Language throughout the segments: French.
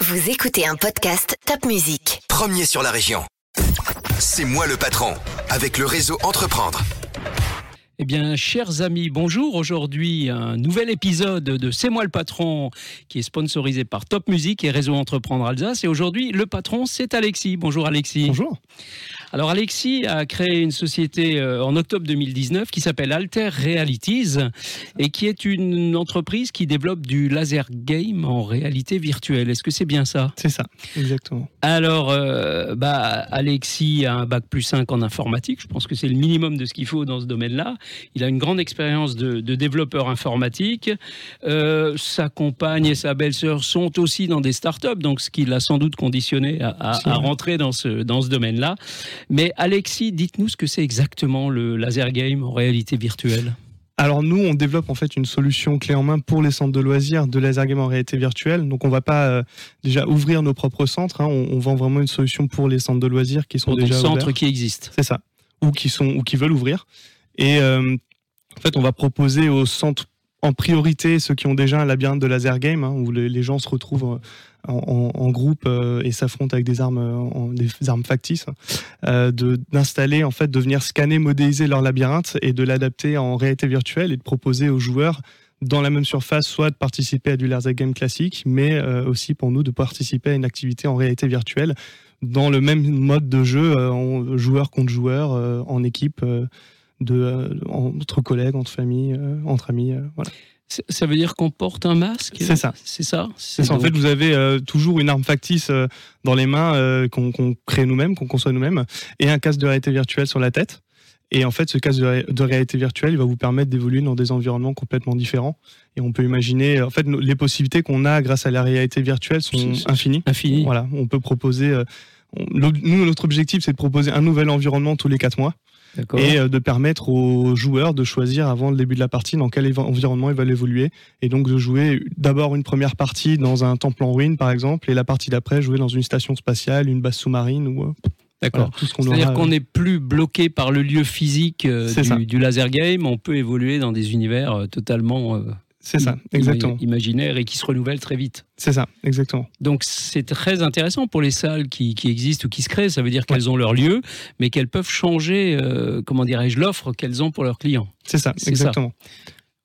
Vous écoutez un podcast Top Music. Premier sur la région. C'est moi le patron, avec le réseau Entreprendre. Eh bien, chers amis, bonjour. Aujourd'hui, un nouvel épisode de C'est moi le patron qui est sponsorisé par Top Music et Réseau Entreprendre Alsace. Et aujourd'hui, le patron, c'est Alexis. Bonjour Alexis. Bonjour. Alors Alexis a créé une société euh, en octobre 2019 qui s'appelle Alter Realities et qui est une entreprise qui développe du laser game en réalité virtuelle. Est-ce que c'est bien ça? C'est ça, exactement. Alors, euh, bah, Alexis a un bac plus 5 en informatique. Je pense que c'est le minimum de ce qu'il faut dans ce domaine-là. Il a une grande expérience de, développeur informatique. Euh, sa compagne et sa belle-sœur sont aussi dans des startups, donc ce qui l'a sans doute conditionné à, à rentrer dans ce, dans ce domaine-là. Mais Alexis, dites-nous ce que c'est exactement le laser game en réalité virtuelle. Alors nous, on développe en fait une solution clé en main pour les centres de loisirs de laser game en réalité virtuelle. Donc on va pas euh, déjà ouvrir nos propres centres. Hein. On, vend vraiment une solution pour les centres de loisirs qui sont déjà des centres qui existent. C'est ça, ou qui sont ou qui veulent ouvrir. Et euh, en fait, on va proposer aux centres en priorité ceux qui ont déjà un labyrinthe de laser game hein, où les, gens se retrouvent euh, en, groupe euh, et s'affrontent avec des armes, en, des armes factices, euh, d'installer en fait, de venir scanner, modéliser leur labyrinthe et de l'adapter en réalité virtuelle et de proposer aux joueurs dans la même surface, soit de participer à du laser game classique, mais euh, aussi pour nous de participer à une activité en réalité virtuelle dans le même mode de jeu, joueur contre joueur, en équipe, de, entre collègues, entre familles, entre amis. voilà. Ça veut dire qu'on porte un masque? C'est ça. C'est ça? C'est En fait, vous avez euh, toujours une arme factice euh, dans les mains euh, qu'on crée nous-mêmes, qu'on conçoit nous-mêmes, et un casque de réalité virtuelle sur la tête. Et en fait, ce casque de, réalité virtuelle, il va vous permettre d'évoluer dans des environnements complètement différents. Et on peut imaginer, en fait, les possibilités qu'on a grâce à la réalité virtuelle sont infinies. Infinies. Voilà, on peut proposer. nous, notre objectif, c'est de proposer un nouvel environnement tous les quatre mois et euh, de permettre aux joueurs de choisir avant le début de la partie dans quel environnement ils veulent évoluer. Et donc de jouer d'abord une première partie dans un temple en ruine par exemple et la partie d'après jouer dans une station spatiale, une base sous-marine ou euh, D'accord. C'est-à-dire qu'on n'est plus bloqué par le lieu physique euh, du, laser game, on peut évoluer dans des univers totalement c'est ça, exactement. Imaginaire et qui se renouvelle très vite. C'est ça, exactement. Donc c'est très intéressant pour les salles qui, existent ou qui se créent. Ça veut dire qu'elles ont leur lieu, mais qu'elles peuvent changer, euh, comment dirais-je, l'offre qu'elles ont pour leurs clients. C'est ça, exactement.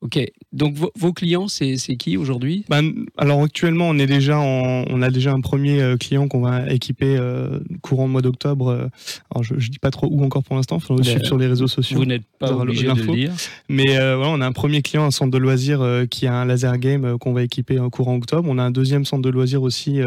Ok. Donc vos, clients, c'est qui aujourd'hui? Ben, Alors actuellement, on est déjà on a déjà un premier euh, client qu'on va équiper euh, courant mois d'octobre. Euh, alors je, ne dis pas trop où encore pour l'instant. Il faut le suivre sur les réseaux sociaux. Vous n'êtes pas obligé de le dire. Mais voilà, on a un premier client, un centre de loisirs qui a un laser game qu'on va équiper en courant octobre. On a un deuxième centre de loisirs aussi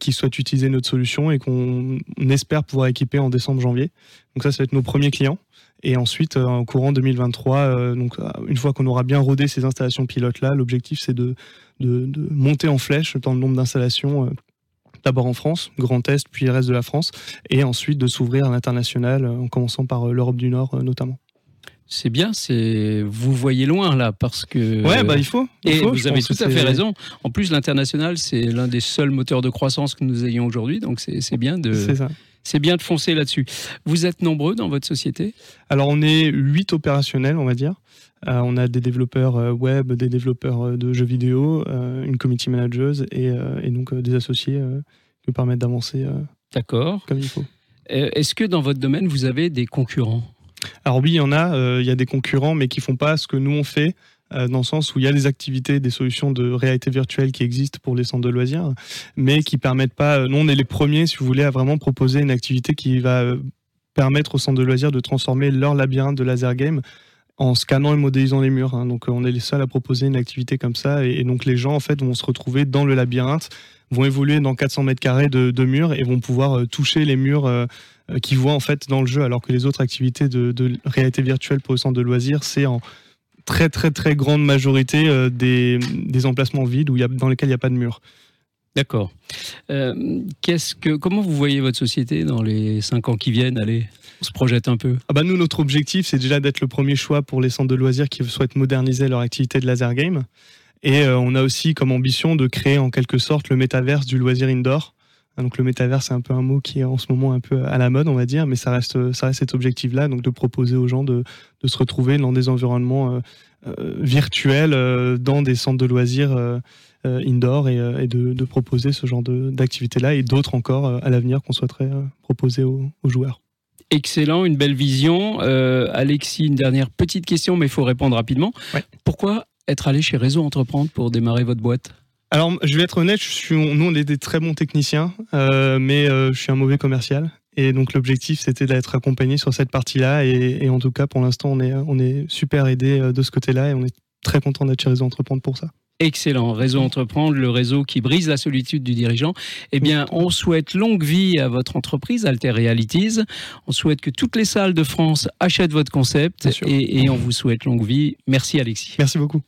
qui souhaite utiliser notre solution et qu'on espère pouvoir équiper en décembre-janvier. Donc ça, ça va être nos premiers clients. Et ensuite, euh, en courant 2023, euh, donc euh, une fois qu'on aura bien rodé ces installations pilotes là, l'objectif c'est de, de, monter en flèche dans le nombre d'installations d'abord en France, Grand Est, puis le reste de la France, et ensuite de s'ouvrir à l'international, en commençant par l'Europe du Nord notamment. C'est bien, c'est vous voyez loin là parce que ouais bah il faut. et vous avez tout à fait raison. En plus, l'international c'est l'un des seuls moteurs de croissance que nous ayons aujourd'hui, donc c'est bien de. C'est ça c'est bien de foncer là-dessus. Vous êtes nombreux dans votre société? Alors on est huit opérationnels, on va dire. Euh, on a des développeurs euh, web, des développeurs euh, de jeux vidéo, une committee manager et, et donc des associés qui nous permettent d'avancer D'accord. comme il faut. Est-ce que dans votre domaine, vous avez des concurrents? Alors oui, il y en a. Il y a des concurrents, mais qui font pas ce que nous on fait. Euh, dans le sens où il y a des activités, des solutions de réalité virtuelle qui existent pour les centres de loisirs, mais qui permettent pas. Euh, nous, on est les premiers, si vous voulez, à vraiment proposer une activité qui va euh, permettre aux centres de loisirs de transformer leur labyrinthe de laser game en scannant et modélisant les murs. Hein. Donc on est les seuls à proposer une activité comme ça et, donc les gens en fait vont se retrouver dans le labyrinthe, vont évoluer dans 400 mètres carrés de, murs et vont pouvoir toucher les murs qu'ils voient en fait dans le jeu alors que les autres activités de, de réalité virtuelle pour le centre de loisirs c'est en très très très grande majorité euh, des, des, emplacements vides où y a, dans lesquels il n'y a pas de mur. D'accord. Euh, qu'est-ce que, comment vous voyez votre société dans les cinq ans qui viennent? Allez, on se projette un peu. Ah bah nous, notre objectif, c'est déjà d'être le premier choix pour les centres de loisirs qui souhaitent moderniser leur activité de laser game. Et euh, on a aussi comme ambition de créer en quelque sorte le métaverse du loisir indoor. Donc le métavers, c'est un peu un mot qui est en ce moment un peu à la mode, on va dire, mais ça reste, ça reste cet objectif-là, donc de proposer aux gens de, de, se retrouver dans des environnements euh, euh virtuels, euh, dans des centres de loisirs, euh, indoor et, de, proposer ce genre d'activité-là et d'autres encore à l'avenir qu'on souhaiterait proposer aux, joueurs. Excellent, une belle vision. Alexis, une dernière petite question, mais il faut répondre rapidement. Pourquoi être allé chez Réseau Entreprendre pour démarrer votre boîte? Alors, je vais être honnête, je suis, nous, on est des très bons techniciens, mais je suis un mauvais commercial. Et donc l'objectif, c'était d'être accompagné sur cette partie-là. Et, en tout cas, pour l'instant, on est, on est super aidé euh, de ce côté-là et on est très content d'être chez Réseau Entreprendre pour ça. Excellent. Réseau Entreprendre, le réseau qui brise la solitude du dirigeant. Eh bien, on souhaite longue vie à votre entreprise, Alter Realities. On souhaite que toutes les salles de France achètent votre concept et, et on vous souhaite longue vie. Merci, Alexis. Merci beaucoup.